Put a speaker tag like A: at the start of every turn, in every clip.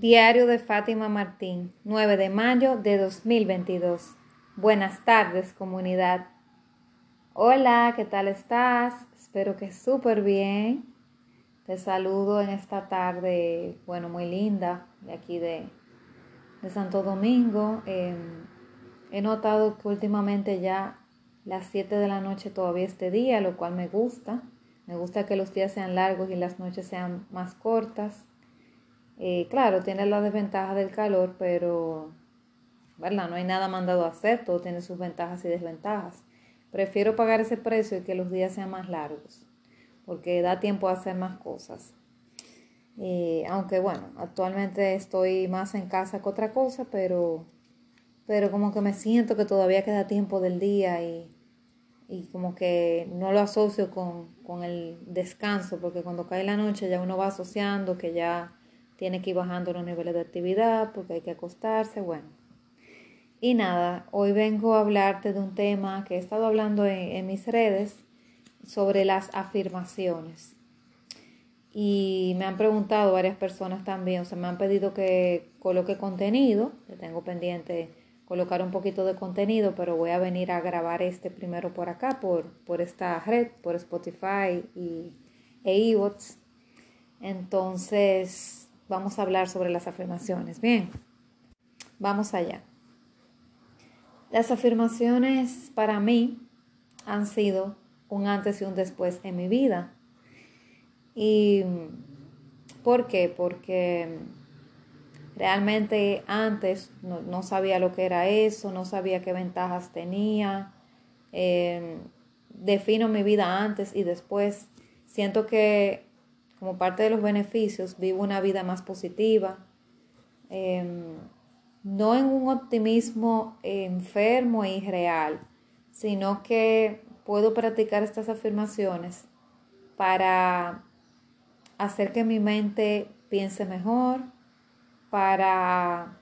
A: Diario de Fátima Martín, 9 de mayo de 2022. Buenas tardes, comunidad. Hola, ¿qué tal estás? Espero que súper bien. Te saludo en esta tarde, bueno, muy linda, de aquí de, Santo Domingo. Em, he notado que últimamente ya las 7 de la noche todavía este día, lo cual me gusta. Me gusta que los días sean largos y las noches sean más cortas. Eh, claro, tiene la desventaja del calor, pero ¿verdad? no hay nada mandado a hacer, todo tiene sus ventajas y desventajas. Prefiero pagar ese precio y que los días sean más largos, porque da tiempo a hacer más cosas. Eh, aunque bueno, actualmente estoy más en casa que otra cosa, pero, pero como que me siento que todavía queda tiempo del día y, y como que no lo asocio con, con el descanso, porque cuando cae la noche ya uno va asociando que ya tiene que ir bajando los niveles de actividad porque hay que acostarse, bueno. Y nada, hoy vengo a hablarte de un tema que he estado hablando en, mis redes sobre las afirmaciones. Y me han preguntado varias personas también, o sea, me han pedido que coloque contenido, que tengo pendiente colocar un poquito de contenido, pero voy a venir a grabar este primero por acá, por, por esta red, por Spotify y, e Entonces, vamos a hablar sobre las afirmaciones. Bien, vamos allá. Las afirmaciones para mí han sido un antes y un después en mi vida. ¿Y por qué? Porque realmente antes no, sabía lo que era eso, no sabía qué ventajas tenía. Em, defino mi vida antes y después. Siento que como parte de los beneficios, vivo una vida más positiva, em, no en un optimismo enfermo e irreal, sino que puedo practicar estas afirmaciones para hacer que mi mente piense mejor, para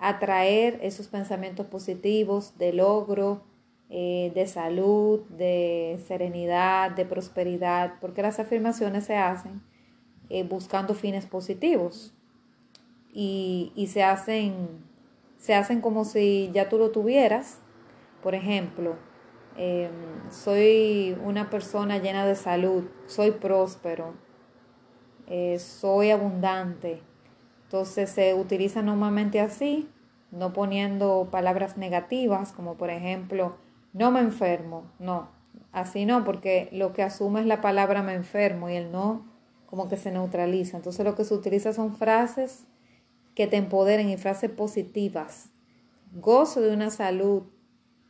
A: atraer esos pensamientos positivos de logro, eh, de salud, de serenidad, de prosperidad, porque las afirmaciones se hacen eh, buscando fines positivos y, se, hacen, se hacen como si ya tú lo tuvieras. Por ejemplo, em, soy una persona llena de salud, soy próspero, eh, soy abundante. Entonces se utiliza normalmente así, no poniendo palabras negativas, como por ejemplo, no me enfermo, no, así no, porque lo que asume es la palabra me enfermo y el no como que se neutraliza. Entonces lo que se utiliza son frases que te empoderen y frases positivas. Gozo de una salud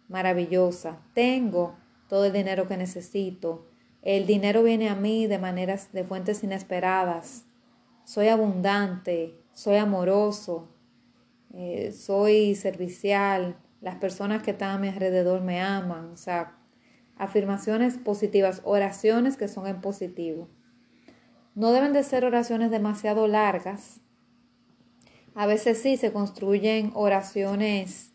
A: maravillosa, tengo todo el dinero que necesito, el dinero viene a mí de maneras, de fuentes inesperadas, soy abundante, soy amoroso, eh, soy servicial, las personas que están a mi alrededor me aman, o sea, afirmaciones positivas, oraciones que son en positivo. No deben de ser oraciones demasiado largas. A veces sí se construyen oraciones,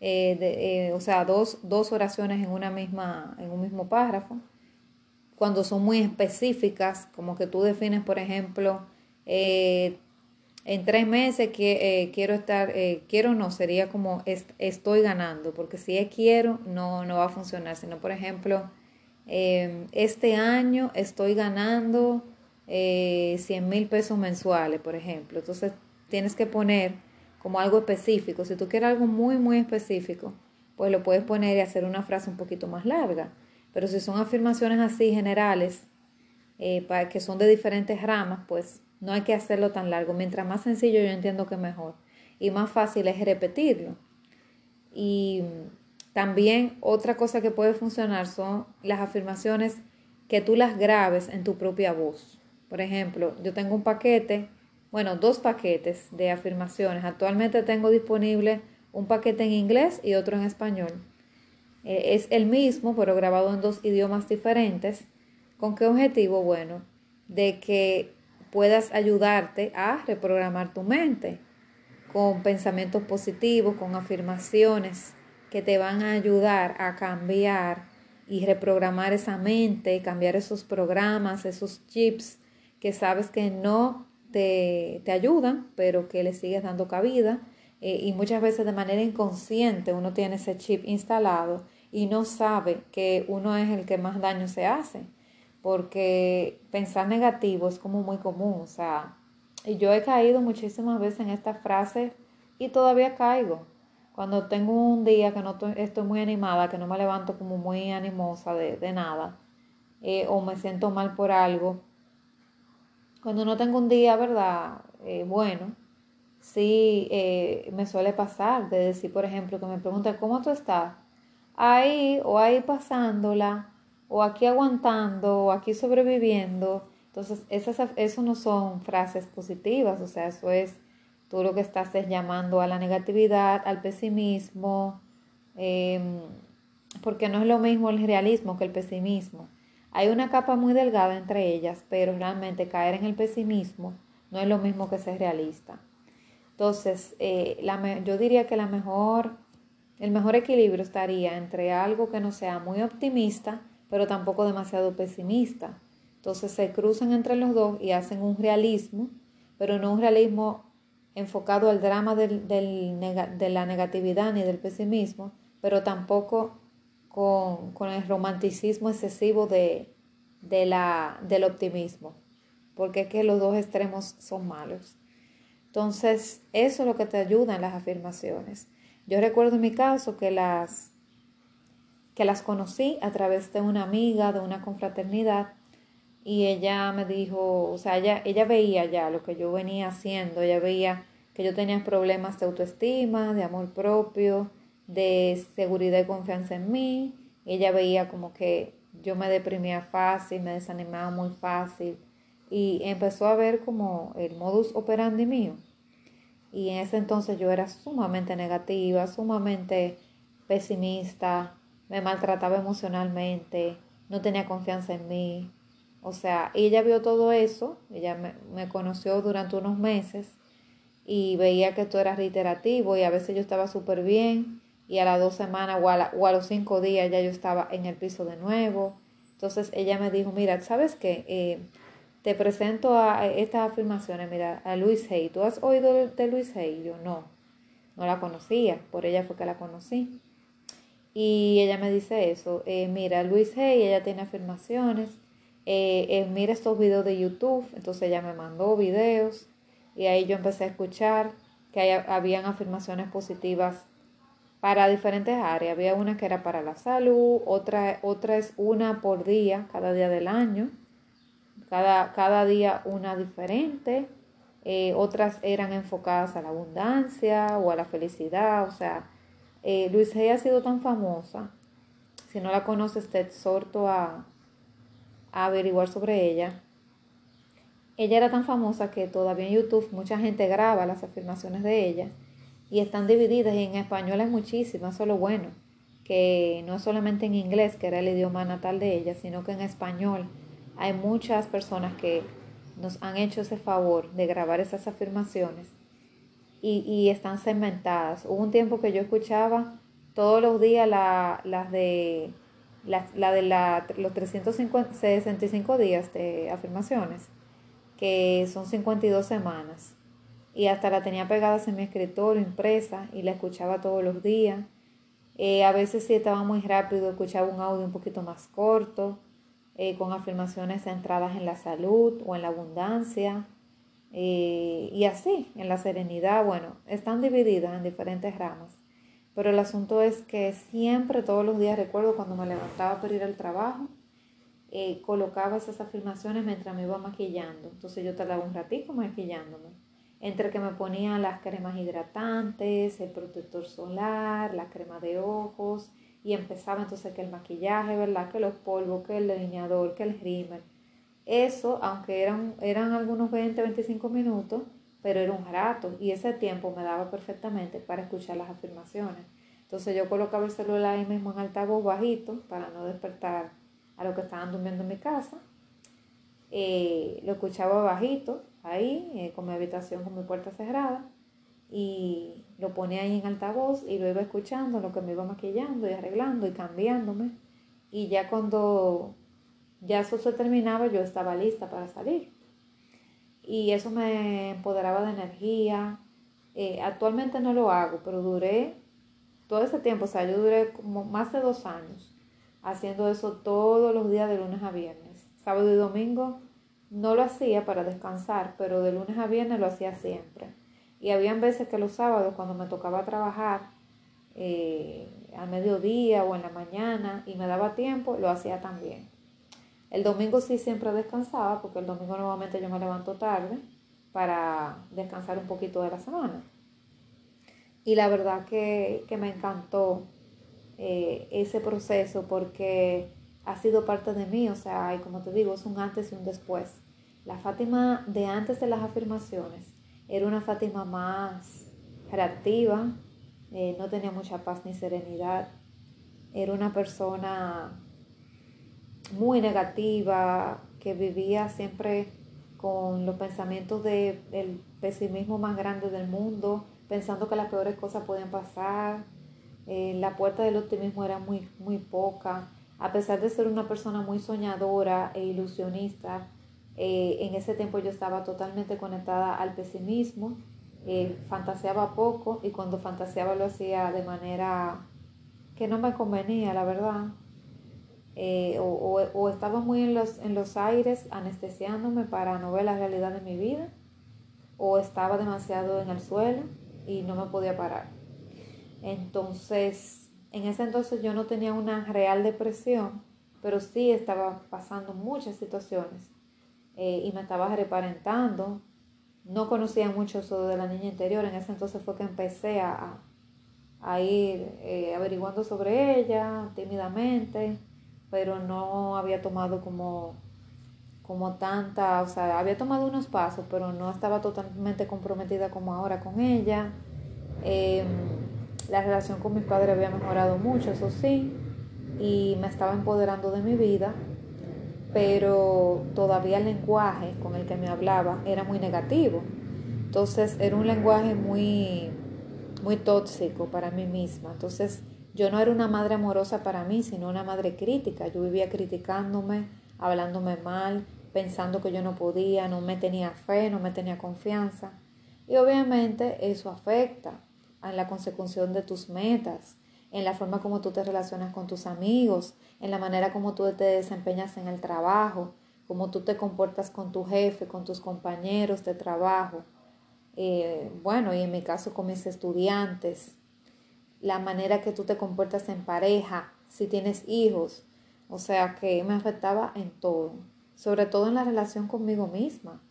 A: eh, eh, o sea, dos, dos, oraciones en, una misma, en un mismo párrafo. Cuando son muy específicas, como que tú defines, por ejemplo, eh, en tres meses que, eh, quiero estar, eh, quiero no, sería como estoy ganando, porque si es quiero, no, no va a funcionar, sino por ejemplo, em, este año estoy ganando eh, 100 mil pesos mensuales, por ejemplo. Entonces tienes que poner como algo específico. Si tú quieres algo muy, muy específico, pues lo puedes poner y hacer una frase un poquito más larga. Pero si son afirmaciones así generales, eh, para, que son de diferentes ramas, pues no hay que hacerlo tan largo. Mientras más sencillo yo entiendo que mejor. Y más fácil es repetirlo. Y también otra cosa que puede funcionar son las afirmaciones que tú las grabes en tu propia voz. Por ejemplo, yo tengo un paquete, bueno, dos paquetes de afirmaciones. Actualmente tengo disponible un paquete en inglés y otro en español. Eh, es el mismo, pero grabado en dos idiomas diferentes. ¿Con qué objetivo? Bueno, de que puedas ayudarte a reprogramar tu mente con pensamientos positivos, con afirmaciones que te van a ayudar a cambiar y reprogramar esa mente, cambiar esos programas, esos chips que sabes que no te, te ayudan, pero que le sigues dando cabida. Eh, y muchas veces de manera inconsciente uno tiene ese chip instalado y no sabe que uno es el que más daño se hace. Porque pensar negativo es como muy común. O sea, yo he caído muchísimas veces en esta frase y todavía caigo. Cuando tengo un día que no estoy muy animada, que no me levanto como muy animosa de, de nada, eh, o me siento mal por algo, cuando no tengo un día, ¿verdad? Eh, bueno, sí eh, me suele pasar de decir, por ejemplo, que me preguntan, ¿cómo tú estás? Ahí o ahí pasándola, o aquí aguantando, o aquí sobreviviendo. Entonces, esas, eso no son frases positivas, o sea, eso es tú lo que estás es llamando a la negatividad, al pesimismo, em, porque no es lo mismo el realismo que el pesimismo. Hay una capa muy delgada entre ellas, pero realmente caer en el pesimismo no es lo mismo que ser realista. Entonces, eh, yo diría que la mejor, el mejor equilibrio estaría entre algo que no sea muy optimista, pero tampoco demasiado pesimista. Entonces se cruzan entre los dos y hacen un realismo, pero no un realismo enfocado al drama del, de la negatividad ni del pesimismo, pero tampoco con, el romanticismo excesivo de, la, del optimismo, porque es que los dos extremos son malos. Entonces, eso es lo que te ayuda en las afirmaciones. Yo recuerdo en mi caso que las, que las conocí a través de una amiga, de una confraternidad, y ella me dijo, o sea, ella, ella veía ya lo que yo venía haciendo, ella veía que yo tenía problemas de autoestima, de amor propio, de seguridad y confianza en mí. Ella veía como que yo me deprimía fácil, me desanimaba muy fácil y empezó a ver como el modus operandi mío. Y en ese entonces yo era sumamente negativa, sumamente pesimista, me maltrataba emocionalmente, no tenía confianza en mí, o sea, ella vio todo eso, ella me, conoció durante unos meses y veía que esto era reiterativo y a veces yo estaba súper bien y a las dos semanas o a, los cinco días ya yo estaba en el piso de nuevo. Entonces ella me dijo, mira, ¿sabes qué? Eh, te presento a estas afirmaciones, mira, a Luis Hay. ¿Tú has oído de Luis Hay? Yo no, no la conocía, por ella fue que la conocí. Y ella me dice eso, eh, mira, Luis Hay, ella tiene afirmaciones eh, eh, mira estos videos de YouTube, entonces ella me mandó videos y ahí yo empecé a escuchar que hay, habían afirmaciones positivas para diferentes áreas. Había una que era para la salud, otra, otra es una por día, cada día del año, cada, cada día una diferente. Eh, otras eran enfocadas a la abundancia o a la felicidad. O sea, eh, Luis G ha sido tan famosa. Si no la conoces, te exhorto a, averiguar sobre ella. Ella era tan famosa que todavía en YouTube mucha gente graba las afirmaciones de ella y están divididas y en español hay muchísimas, eso es lo bueno, que no es solamente en inglés, que era el idioma natal de ella, sino que en español hay muchas personas que nos han hecho ese favor de grabar esas afirmaciones y, y están segmentadas. Hubo un tiempo que yo escuchaba todos los días las de la, de la, los 365 días de afirmaciones, que son 52 semanas. Y hasta la tenía pegada en mi escritorio, impresa, y la escuchaba todos los días. Eh, a veces si estaba muy rápido, escuchaba un audio un poquito más corto, eh, con afirmaciones centradas en la salud o en la abundancia. Y así, en la serenidad, bueno, están divididas en diferentes ramas. Pero el asunto es que siempre, todos los días, recuerdo cuando me levantaba para ir al trabajo, eh, colocaba esas afirmaciones mientras me iba maquillando. Entonces yo tardaba un ratito maquillándome. Entre que me ponía las cremas hidratantes, el protector solar, la crema de ojos, y empezaba entonces que el maquillaje, ¿verdad? Que los polvos, que el delineador, que el rímel. Eso, aunque eran, eran algunos 20, 25 minutos, pero era un rato y ese tiempo me daba perfectamente para escuchar las afirmaciones. Entonces yo colocaba el celular ahí mismo en altavoz bajito para no despertar a los que estaban durmiendo en mi casa. Eh, lo escuchaba bajito ahí, eh, con mi habitación con mi puerta cerrada y lo ponía ahí en altavoz y lo iba escuchando, lo que me iba maquillando y arreglando y cambiándome. Y ya cuando ya eso se terminaba, yo estaba lista para salir. y eso me empoderaba de energía. Eh, actualmente no lo hago, pero duré todo ese tiempo, o sea, yo duré como más de dos años haciendo eso todos los días de lunes a viernes. Sábado y domingo no lo hacía para descansar, pero de lunes a viernes lo hacía siempre. Y habían veces que los sábados, cuando me tocaba trabajar eh, a mediodía o en la mañana y me daba tiempo, lo hacía también. El domingo sí siempre descansaba, porque el domingo nuevamente yo me levanto tarde para descansar un poquito de la semana. Y la verdad que, me encantó eh, ese proceso porque ha sido parte de mí, o sea, y como te digo, es un antes y un después. La Fátima de antes de las afirmaciones era una Fátima más reactiva, eh, no tenía mucha paz ni serenidad, era una persona muy negativa, que vivía siempre con los pensamientos del pesimismo más grande del mundo, pensando que las peores cosas podían pasar. Eh, la puerta del optimismo era muy, muy poca. A pesar de ser una persona muy soñadora e ilusionista, eh, en ese tiempo yo estaba totalmente conectada al pesimismo, eh, fantaseaba poco y cuando fantaseaba lo hacía de manera que no me convenía, la verdad. O, o, estaba muy en los, en los aires anestesiándome para no ver la realidad de mi vida, o estaba demasiado en el suelo y no me podía parar. Entonces, en ese entonces yo no tenía una real depresión, pero sí estaba pasando muchas situaciones eh, y me estaba reparentando. No conocía mucho de la niña interior, en ese entonces fue que empecé a, a ir eh, averiguando sobre ella tímidamente, pero no había tomado como, como tanta, o sea, había tomado unos pasos, pero no estaba totalmente comprometida como ahora con ella. Em, la relación con mis padres había mejorado mucho, eso sí, y me estaba empoderando de mi vida, pero todavía el lenguaje con el que me hablaba era muy negativo. Entonces era un lenguaje muy, muy tóxico para mí misma. Entonces yo no era una madre amorosa para mí, sino una madre crítica. Yo vivía criticándome, hablándome mal, pensando que yo no podía, no me tenía fe, no me tenía confianza. Y obviamente eso afecta en la consecución de tus metas, en la forma como tú te relacionas con tus amigos, en la manera como tú te desempeñas en el trabajo, cómo tú te comportas con tu jefe, con tus compañeros de trabajo. Eh, bueno, y en mi caso con mis estudiantes, la manera que tú te comportas en pareja, si tienes hijos, o sea que me afectaba en todo, sobre todo en la relación conmigo misma,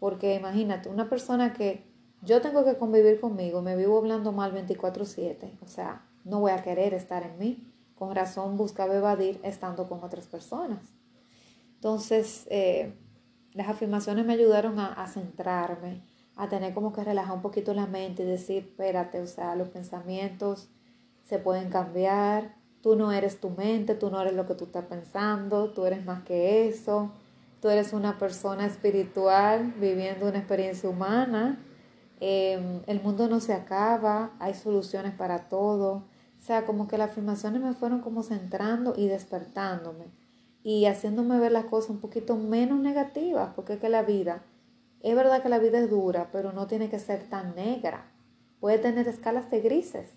A: porque imagínate, una persona que yo tengo que convivir conmigo, me vivo hablando mal 24/7, o sea, no voy a querer estar en mí. Con razón buscaba evadir estando con otras personas. Entonces, eh, las afirmaciones me ayudaron a, a, centrarme, a tener como que relajar un poquito la mente y decir, espérate, o sea, los pensamientos se pueden cambiar, tú no eres tu mente, tú no eres lo que tú estás pensando, tú eres más que eso, tú eres una persona espiritual viviendo una experiencia humana. Em, el mundo no se acaba, hay soluciones para todo. O sea, como que las afirmaciones me fueron como centrando y despertándome y haciéndome ver las cosas un poquito menos negativas, porque es que la vida, es verdad que la vida es dura, pero no tiene que ser tan negra. Puede tener escalas de grises.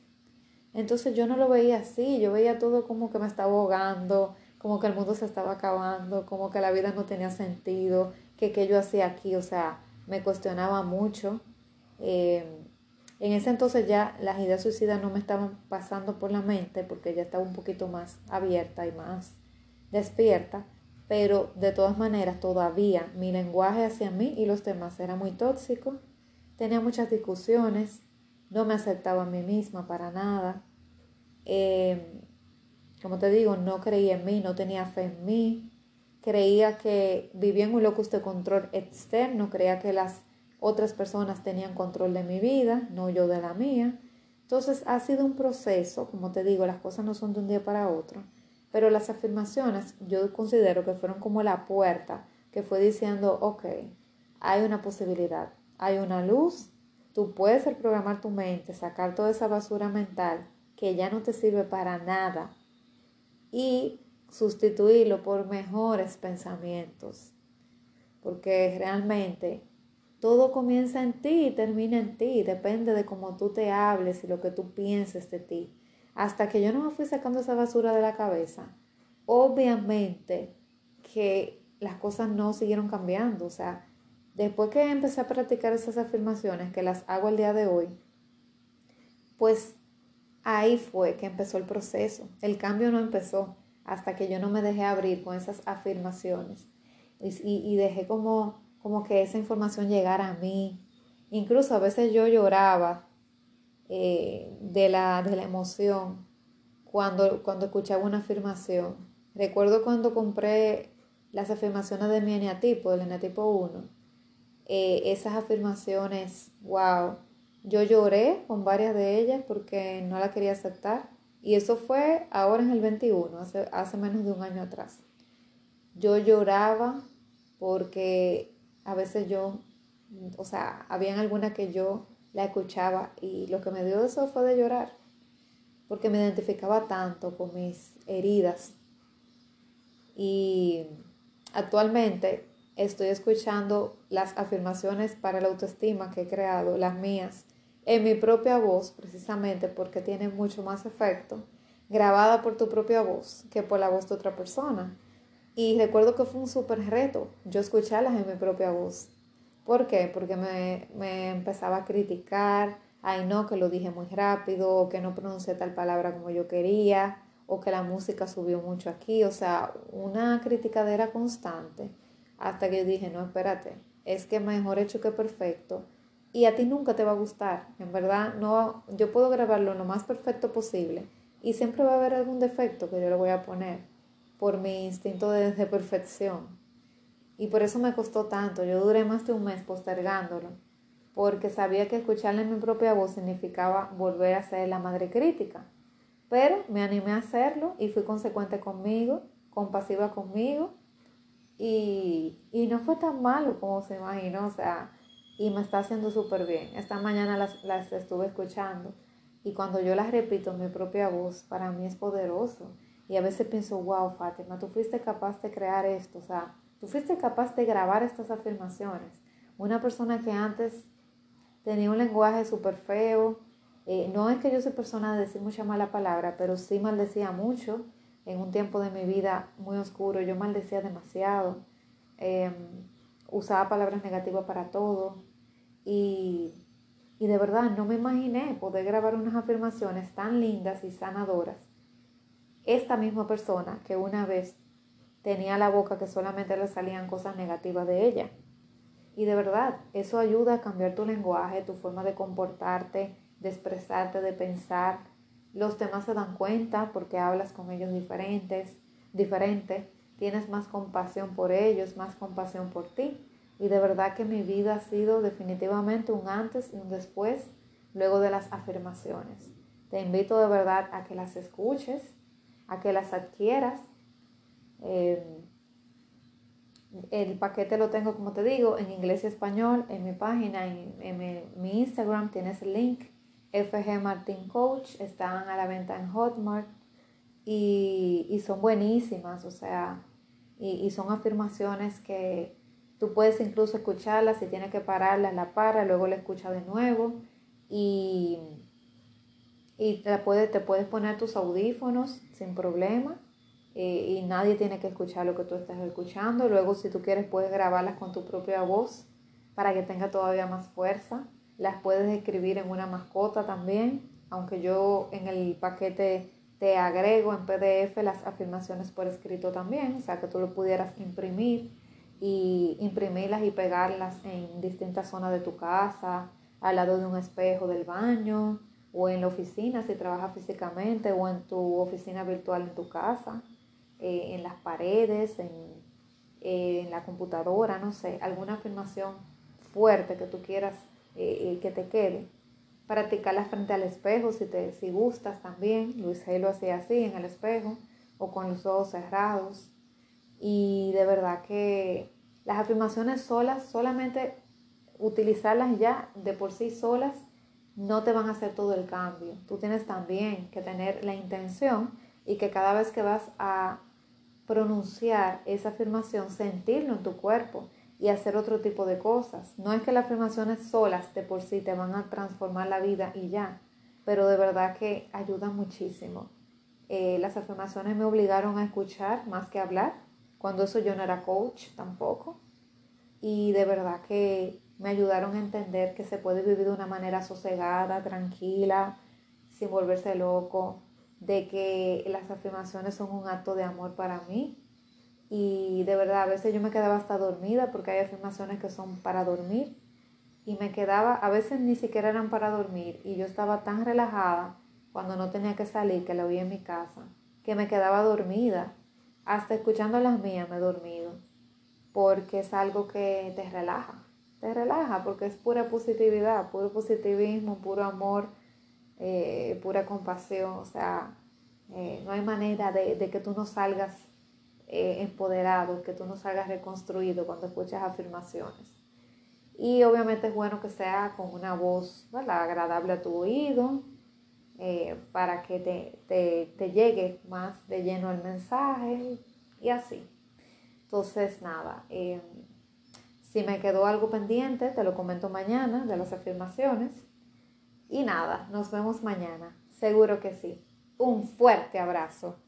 A: Entonces yo no lo veía así, yo veía todo como que me estaba ahogando, como que el mundo se estaba acabando, como que la vida no tenía sentido, que qué yo hacía aquí, o sea, me cuestionaba mucho. Eh, en ese entonces ya las ideas suicidas no me estaban pasando por la mente porque ya estaba un poquito más abierta y más despierta, pero de todas maneras todavía mi lenguaje hacia mí y los demás era muy tóxico, tenía muchas discusiones, no me aceptaba a mí misma para nada, eh, como te digo, no creía en mí, no tenía fe en mí, creía que vivía en un locus de control externo, creía que las otras personas tenían control de mi vida, no yo de la mía. Entonces ha sido un proceso, como te digo, las cosas no son de un día para otro, pero las afirmaciones yo considero que fueron como la puerta que fue diciendo, ok, hay una posibilidad, hay una luz, tú puedes reprogramar tu mente, sacar toda esa basura mental que ya no te sirve para nada y sustituirlo por mejores pensamientos, porque realmente todo comienza en ti y termina en ti, depende de cómo tú te hables y lo que tú pienses de ti. Hasta que yo no me fui sacando esa basura de la cabeza, obviamente que las cosas no siguieron cambiando. O sea, después que empecé a practicar esas afirmaciones, que las hago el día de hoy, pues ahí fue que empezó el proceso. El cambio no empezó hasta que yo no me dejé abrir con esas afirmaciones y, dejé como, como que esa información llegara a mí. Incluso a veces yo lloraba eh, de, la, de la emoción cuando, cuando escuchaba una afirmación. Recuerdo cuando compré las afirmaciones de mi eneatipo, del eneatipo 1. Eh, esas afirmaciones, wow, yo lloré con varias de ellas porque no la quería aceptar. Y eso fue ahora en el 21, hace, hace menos de un año atrás. Yo lloraba porque a veces yo, o sea, habían algunas que yo la escuchaba y lo que me dio eso fue de llorar, porque me identificaba tanto con mis heridas. Y actualmente estoy escuchando las afirmaciones para la autoestima que he creado, las mías, en mi propia voz, precisamente porque tiene mucho más efecto, grabada por tu propia voz que por la voz de otra persona. Y recuerdo que fue un súper reto yo escucharlas en mi propia voz. ¿Por qué? Porque me, me, empezaba a criticar, ay no, que lo dije muy rápido, o que no pronuncié tal palabra como yo quería, o que la música subió mucho aquí, o sea, una criticadera constante, hasta que yo dije, no, espérate, es que mejor hecho que perfecto, y a ti nunca te va a gustar. En verdad, no, yo puedo grabarlo lo más perfecto posible y siempre va a haber algún defecto que yo le voy a poner por mi instinto de, de perfección. Y por eso me costó tanto. Yo duré más de un mes postergándolo, porque sabía que escucharle mi propia voz significaba volver a ser la madre crítica. Pero me animé a hacerlo y fui consecuente conmigo, compasiva conmigo. Y, y no fue tan malo como se imaginó. O sea, y me está haciendo súper bien. Esta mañana las, las estuve escuchando y cuando yo las repito en mi propia voz, para mí es poderoso. Y a veces pienso, wow, Fátima, tú fuiste capaz de crear esto, o sea, tú fuiste capaz de grabar estas afirmaciones. Una persona que antes tenía un lenguaje súper feo, eh, no es que yo soy persona de decir mucha mala palabra, pero sí maldecía mucho. En un tiempo de mi vida muy oscuro, yo maldecía demasiado. Em, usaba palabras negativas para todo y, y de verdad no me imaginé poder grabar unas afirmaciones tan lindas y sanadoras. Esta misma persona que una vez tenía la boca que solamente le salían cosas negativas de ella. Y de verdad, eso ayuda a cambiar tu lenguaje, tu forma de comportarte, de expresarte, de pensar. Los demás se dan cuenta porque hablas con ellos diferentes, diferente tienes más compasión por ellos, más compasión por ti. Y de verdad que mi vida ha sido definitivamente un antes y un después luego de las afirmaciones. Te invito de verdad a que las escuches, a que las adquieras. Eh, el paquete lo tengo, como te digo, en inglés y español, en mi página, en, mi, Instagram tienes el link, FG Martin Coach, están a la venta en Hotmart y, son buenísimas, o sea, y, son afirmaciones que tú puedes incluso escucharlas, si tienes que pararlas, la para, luego la escucha de nuevo y, y te, puedes, te puedes poner tus audífonos sin problema eh, y nadie tiene que escuchar lo que tú estás escuchando. Luego si tú quieres puedes grabarlas con tu propia voz para que tenga todavía más fuerza. Las puedes escribir en una mascota también, aunque yo en el paquete te agrego en PDF las afirmaciones por escrito también, o sea que tú lo pudieras imprimir y imprimirlas y pegarlas en distintas zonas de tu casa, al lado de un espejo del baño o en la oficina si trabajas físicamente o en tu oficina virtual en tu casa, eh, en las paredes, en, eh, en, la computadora, no sé, alguna afirmación fuerte que tú quieras eh, que te quede practicarla frente al espejo si, te, si gustas también. Luis G lo hacía así en el espejo o con los ojos cerrados. Y de verdad que las afirmaciones solas, solamente utilizarlas ya de por sí solas, no te van a hacer todo el cambio. Tú tienes también que tener la intención y que cada vez que vas a pronunciar esa afirmación, sentirlo en tu cuerpo, y hacer otro tipo de cosas. No es que las afirmaciones solas de por sí te van a transformar la vida y ya, pero de verdad que ayudan muchísimo. Eh, las afirmaciones me obligaron a escuchar más que hablar, cuando eso yo no era coach tampoco. Y de verdad que me ayudaron a entender que se puede vivir de una manera sosegada, tranquila, sin volverse loco, de que las afirmaciones son un acto de amor para mí. Y de verdad, a veces yo me quedaba hasta dormida porque hay afirmaciones que son para dormir. Y me quedaba, a veces ni siquiera eran para dormir. Y yo estaba tan relajada cuando no tenía que salir, que la oí en mi casa, que me quedaba dormida. Hasta escuchando las mías me he dormido. Porque es algo que te relaja. Te relaja porque es pura positividad, puro positivismo, puro amor eh, pura compasión, o sea, eh, no hay manera de, que tú no salgas eh, empoderado, que tú no salgas reconstruido cuando escuchas afirmaciones. Y obviamente es bueno que sea con una voz agradable a tu oído, para que te, te, llegue más de lleno el mensaje y así. Entonces, nada, si me quedó algo pendiente, te lo comento mañana de las afirmaciones. Y nada, nos vemos mañana. Seguro que sí. Un fuerte abrazo.